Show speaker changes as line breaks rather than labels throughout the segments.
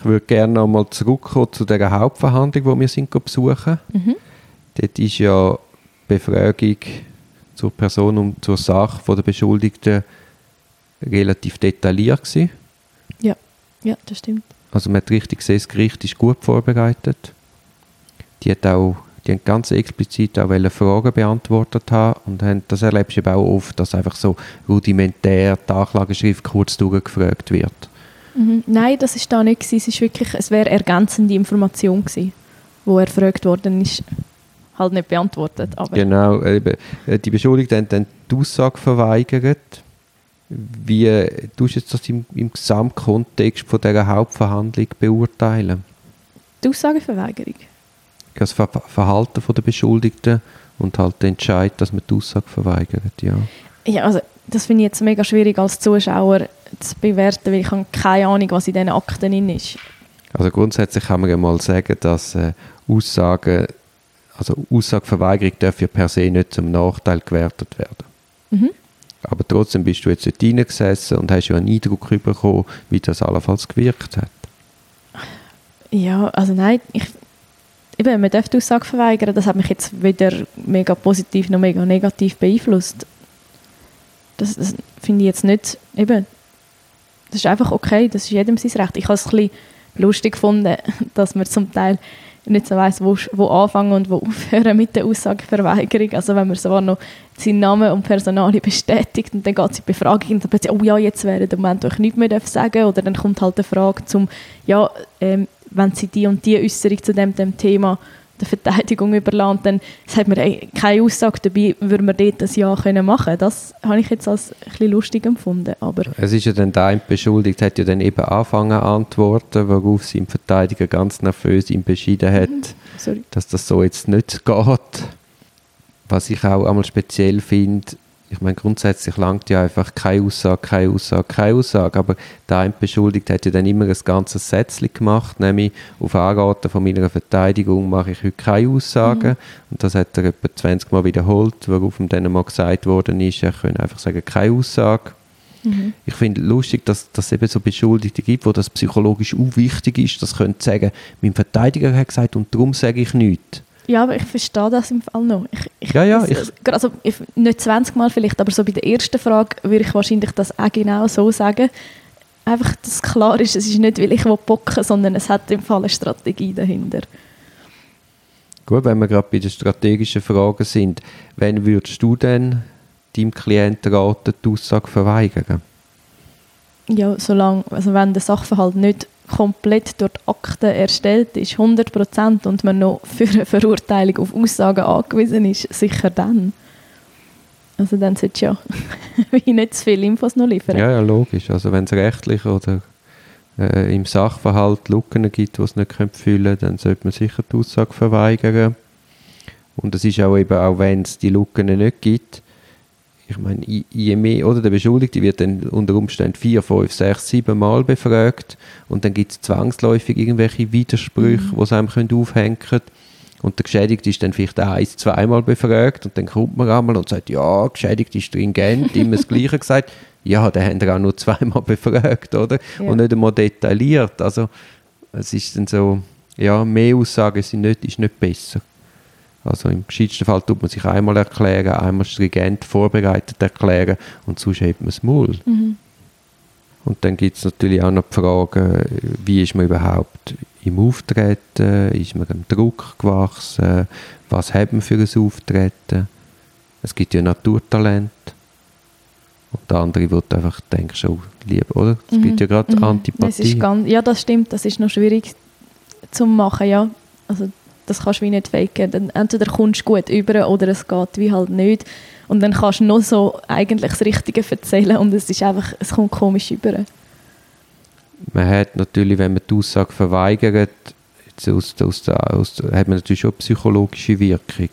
Ich würde gerne noch mal zurückkommen zu der Hauptverhandlung, die wir sind besuchen.
Mhm.
Dort ist ja die Befragung zur Person und zur Sache von der Beschuldigten relativ detailliert gewesen.
Ja, ja, das stimmt.
Also man hat richtig gesehen, das Gericht ist gut vorbereitet. Die hat auch die haben ganz explizit auch Fragen beantwortet haben und haben, das erlebst du eben auch oft, dass einfach so rudimentär die Anklageschrift kurz durchgefragt wird.
Mhm. Nein, das ist da nicht gewesen. Es ist wirklich, es wäre ergänzende Information gewesen, wo er gefragt worden ist, halt nicht beantwortet. Aber
Genau, eben, äh, die Beschuldigten haben dann die Aussage verweigert. Wie äh, tust du jetzt das im, im Gesamtkontext von dieser Hauptverhandlung beurteilen?
die Aussageverweigerung.
Das Ver Verhalten der Beschuldigten und halt den Entscheid, dass man die Aussage verweigert, ja.
Ja, also das finde ich jetzt mega schwierig als Zuschauer zu bewerten, weil ich habe keine Ahnung, was in diesen Akten drin ist.
Also grundsätzlich kann man ja mal sagen, dass äh, Aussagen, also Aussageverweigerung darf ja per se nicht zum Nachteil gewertet werden.
Mhm.
Aber trotzdem bist du jetzt dort reingesessen und hast ja einen Eindruck bekommen, wie das allenfalls gewirkt hat.
Ja, also nein, ich, eben, man darf die Aussage verweigern. Das hat mich jetzt weder mega positiv noch mega negativ beeinflusst. Das, das finde ich jetzt nicht, eben, das ist einfach okay, das ist jedem sein Recht. Ich habe es ein bisschen lustig gefunden, dass man zum Teil nicht so weiss, wo, wo anfangen und wo aufhören mit der Aussageverweigerung. Also wenn man zwar noch seinen Namen und Personale bestätigt und dann geht es in die Befragung und dann plötzlich, oh ja, jetzt wäre der Moment, wo ich nichts mehr sagen. Oder dann kommt halt die Frage zum, ja, ähm, wenn sie die und die Äußerung zu dem, dem Thema der Verteidigung überlassen, dann sagt man, ey, keine Aussage dabei, würde man dort das Ja können machen Das habe ich jetzt als ein bisschen lustig empfunden. Aber
Es ist ja dann der eine beschuldigt, hat ja dann eben angefangen zu antworten, worauf sein Verteidiger ganz nervös ihm beschieden hat,
sorry.
dass das so jetzt nicht geht. Was ich auch einmal speziell finde, ich meine, grundsätzlich langt ja einfach keine Aussage, keine Aussage, keine Aussage, aber der eine Beschuldigte hat ja dann immer ein ganzes Sätzchen gemacht, nämlich auf Anraten von meiner Verteidigung mache ich heute keine Aussagen und das hat er etwa 20 Mal wiederholt, worauf ihm dann mal gesagt worden ist, er könne einfach sagen, keine Aussage.
Mhm.
Ich finde lustig, dass dass es eben so Beschuldigte gibt, wo das psychologisch auch wichtig ist, das können sagen, mein Verteidiger hat gesagt und darum sage ich nichts.
Ja, aber ich verstehe das im Fall noch. Ich, ich,
Ja, ja,
es- also ich, nicht 20 Mal vielleicht, aber so bei der ersten Frage würde ich wahrscheinlich das auch genau so sagen. Einfach, dass klar ist, es ist nicht, weil ich bocken sondern es hat im Fall eine Strategie dahinter.
Gut, wenn wir gerade bei den strategischen Fragen sind, wann würdest du denn deinem Klienten raten, die Aussage verweigern?
Ja, solange, also wenn der Sachverhalt nicht komplett durch die Akten erstellt ist, 100% und man noch für eine Verurteilung auf Aussagen angewiesen ist, sicher dann. Also dann sollte ja wie nicht zu viele Infos noch liefern.
Ja, ja, logisch. Also wenn es rechtlich oder äh, im Sachverhalt Lücken gibt, die es nicht füllen können, dann sollte man sicher die Aussage verweigern. Und es ist auch eben, auch wenn es die Lücken nicht gibt, ich meine, je- mehr, oder der Beschuldigte wird dann unter Umständen vier, fünf, sechs, sieben Mal befragt und dann gibt es zwangsläufig irgendwelche Widersprüche, die es einem können aufhängen können. Und der Geschädigte ist dann vielleicht ein, zweimal befragt und dann kommt man einmal und sagt, ja, Geschädigte ist stringent, immer das Gleiche gesagt. Ja, den haben wir auch nur zweimal befragt, oder?
Ja.
Und nicht einmal detailliert. Also es ist dann so, ja, mehr Aussagen sind nicht, ist nicht besser. Also im gescheitsten Fall tut man sich einmal erklären, einmal stringent vorbereitet erklären und sonst hebt man das Maul.
Mhm.
Und dann gibt es natürlich auch noch die Frage, wie ist man überhaupt im Auftreten, ist man dem Druck gewachsen, was hat man für ein Auftreten. Es gibt ja Naturtalent. Und der andere wird einfach, denkst du, lieber, oder? Es
Mhm.
gibt ja gerade
Mhm. Es
Antipathie.
ist ganz, ja, das stimmt. Das ist noch schwierig zu machen, ja. Also das kannst du wie nicht faken. Dann entweder kommst du gut über oder es geht wie halt nicht. Und dann kannst du noch so eigentlich das Richtige erzählen und es ist einfach, es kommt komisch über.
man hat natürlich, wenn man die Aussage verweigert, aus, aus, aus, hat man natürlich eine psychologische Wirkung.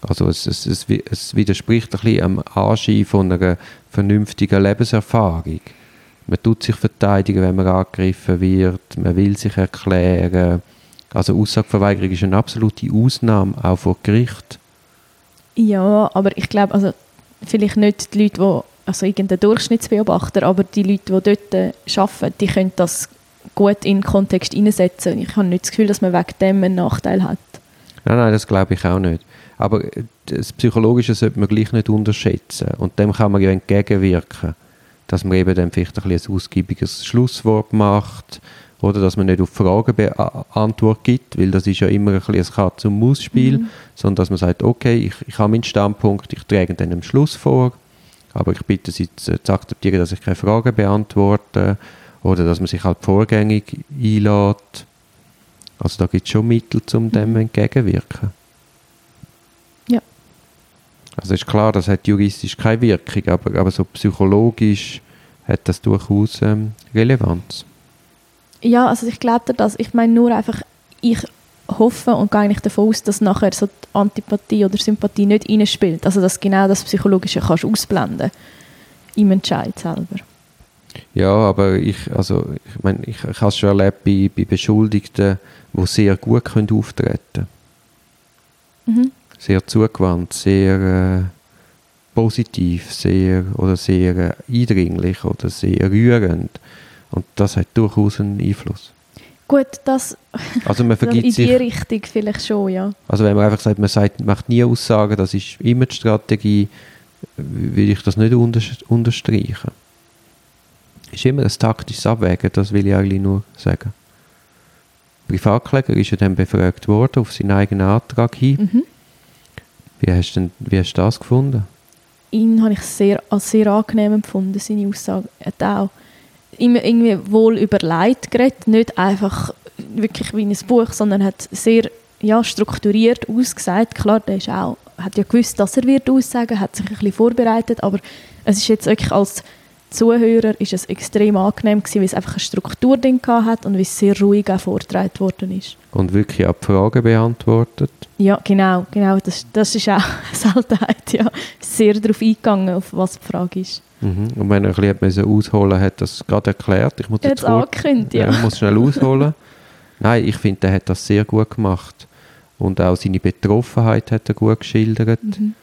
Also es, es, es, es widerspricht ein bisschen am Anschein von einer vernünftigen Lebenserfahrung. Man tut sich verteidigen, wenn man angegriffen wird, man will sich erklären. Also Aussageverweigerung ist eine absolute Ausnahme, auch vor Gericht.
Ja, aber ich glaube, also vielleicht nicht die Leute, die, also irgendein Durchschnittsbeobachter, aber die Leute, die dort äh, arbeiten, die können das gut in den Kontext hineinsetzen. Ich habe nicht das Gefühl, dass man wegen dem einen Nachteil hat.
Nein, nein, das glaube ich auch nicht. Aber äh, das Psychologische sollte man gleich nicht unterschätzen. Und dem kann man ja entgegenwirken. Dass man eben dann vielleicht ein, ein ausgiebiges Schlusswort macht oder dass man nicht auf Fragen Be Antwort gibt, weil das ist ja immer ein, bisschen ein Katz- und Maus-Spiel, mhm. sondern dass man sagt, okay, ich, ich habe meinen Standpunkt, ich trage dann am Schluss vor, aber ich bitte Sie zu, zu akzeptieren, dass ich keine Fragen beantworte oder dass man sich halt vorgängig einlädt. Also da gibt es schon Mittel, um dem mhm. entgegenwirken.
Ja.
Also ist klar, das hat juristisch keine Wirkung, aber, aber so psychologisch hat das durchaus ähm, Relevanz.
Ja, also ich glaube das. Ich meine nur einfach, ich hoffe und gehe eigentlich davon aus, dass nachher so die Antipathie oder Sympathie nicht reinspielt. Also dass genau das Psychologische kannst ausblenden im Entscheid selber.
Ja, aber ich, also, ich meine, ich, ich habe es schon erlebt bei, bei Beschuldigten, die sehr gut können auftreten können. Mhm. Sehr zugewandt, sehr äh, positiv, sehr, oder sehr äh, eindringlich oder sehr rührend. Und das hat durchaus einen Einfluss.
Gut, das
also man vergibt
in die Richtung vielleicht schon, ja.
Also wenn man einfach sagt, man sagt, macht nie Aussagen, das ist immer die Strategie, will ich das nicht unterstreichen. Es ist immer ein taktisches Abwägen, das will ich eigentlich nur sagen. Privatkläger ist ja dann befragt worden auf seinen eigenen Antrag hin. Mhm. Wie, hast denn, wie hast du das gefunden?
Ihn habe ich sehr, als sehr angenehm empfunden, seine Aussage. Er hat auch immer irgendwie wohl überlegt geredet, nicht einfach wirklich wie ein Buch, sondern hat sehr ja, strukturiert ausgesagt. Klar, der ist auch, hat ja gewusst, dass er wird aussagen, hat sich ein bisschen vorbereitet, aber es ist jetzt wirklich als Zuhörer ist es extrem angenehm gewesen, weil es einfach eine Struktur drin hat und wie es sehr ruhig auch vorgetragen worden ist.
Und wirklich auch die Fragen beantwortet?
Ja, genau, genau. Das, das ist auch eine Seltenheit, ja. Sehr darauf eingegangen, auf was die Frage ist.
Mhm. Und wenn er ein bisschen ausholen hat das gerade erklärt. Ich muss
jetzt angekündigt, ja.
ja. Ich muss schnell ausholen. Nein, ich finde, er hat das sehr gut gemacht. Und auch seine Betroffenheit hat er gut geschildert. Mhm.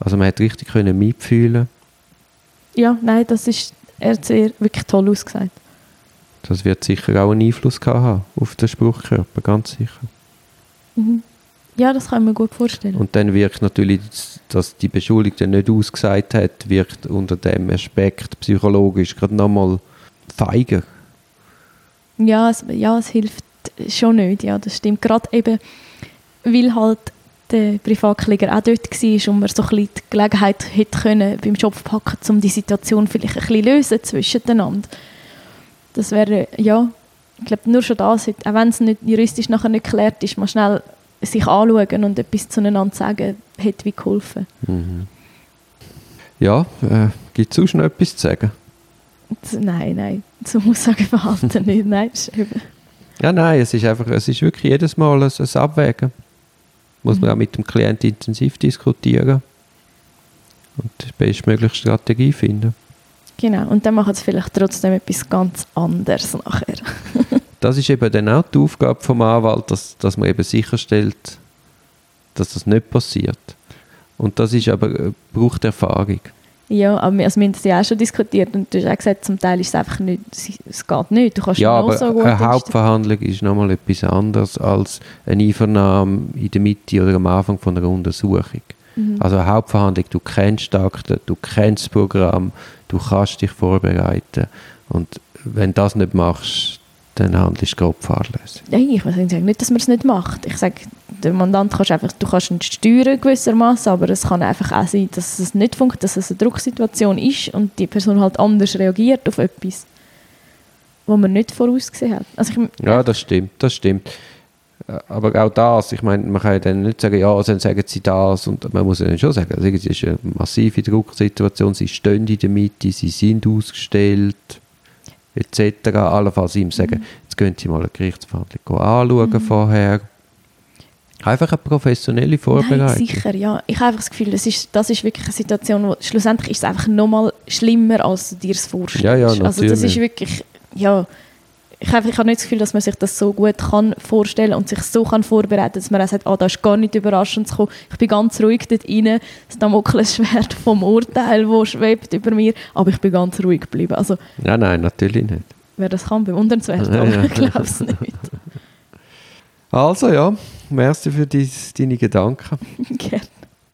Also man hat richtig können mitfühlen.
Ja, nein, das ist er hat sehr wirklich toll ausgesagt.
Das wird sicher auch einen Einfluss haben auf den Spruchkörper, ganz sicher.
Mhm. Ja, das kann ich mir gut vorstellen.
Und dann wirkt natürlich, dass die Beschuldigte nicht ausgesagt hat, wirkt unter dem Aspekt psychologisch gerade nochmal feiger.
Ja es, ja, es hilft schon nicht, ja, das stimmt. Gerade eben, weil halt der Privatkläger auch dort war und man so ein bisschen die Gelegenheit hätte können, beim Schopf packen, um die Situation vielleicht ein bisschen lösen zwischeneinander. Das wäre, ja, ich glaube, nur schon das, auch wenn es nicht juristisch nachher nicht geklärt ist, mal schnell sich anschauen und etwas zueinander sagen, hätte wie geholfen.
Mhm. Ja, äh, gibt es sonst noch etwas zu sagen?
Nein, nein, zum Aussageverhalten nicht, nein.
Ja, nein, es ist einfach, es ist wirklich jedes Mal ein, ein Abwägen. Muss man mhm. auch mit dem Klienten intensiv diskutieren und die bestmögliche Strategie finden.
Genau, und dann machen sie vielleicht trotzdem etwas ganz anderes nachher.
das ist eben dann auch die Aufgabe vom Anwalt, dass, dass man eben sicherstellt, dass das nicht passiert. Und das ist aber, äh, braucht Erfahrung.
Ja, aber wir, also wir haben das ja auch schon diskutiert und du hast auch gesagt, zum Teil ist es einfach nicht, es geht nicht. Du kannst
ja, aber so eine Hauptverhandlung ist nochmal etwas anderes als eine Einvernahme in der Mitte oder am Anfang von einer Untersuchung. Mhm. Also eine Hauptverhandlung, du kennst die Akte, du kennst das Programm, du kannst dich vorbereiten und wenn du das nicht machst, dann handelst du fahrlässig.
Nein, ich sage nicht, dass man es nicht macht. Ich sage, der Mandant kannst einfach, du kannst ihn steuern gewissermaßen, aber es kann einfach auch sein, dass es nicht funktioniert, dass es eine Drucksituation ist und die Person halt anders reagiert auf etwas, was man nicht vorausgesehen hat. Also
ich, ja, das stimmt, das stimmt. Aber auch das, ich meine, man kann ja dann nicht sagen, ja, dann sagen sie das und man muss ja dann schon sagen, also es ist eine massive Drucksituation, sie stehen in der Mitte, sie sind ausgestellt, etc. Allenfalls ihm sagen, mhm. jetzt gehen Sie mal eine Gerichtsverhandlung anschauen mhm. vorher. Einfach eine professionelle Vorbereitung.
Nein, sicher, ja. Ich habe einfach das Gefühl, das ist, das ist wirklich eine Situation, wo schlussendlich ist es einfach nochmal schlimmer, als du dir es vorstellst.
Ja, ja, natürlich.
Also das ist wirklich, ja, ich habe, ich habe nicht das Gefühl, dass man sich das so gut kann vorstellen und sich so kann vorbereiten, dass man auch sagt, ah, das ist gar nicht überraschend zu kommen. Ich bin ganz ruhig dort rein, das Damoklesschwert vom Urteil, das schwebt über mir, aber ich bin ganz ruhig geblieben. Also,
nein, nein, natürlich nicht.
wer das kann, bewundernswert,
Ja,
aber
ja.
ich glaube es nicht.
Also ja, merci für dies, deine Gedanken.
Gerne.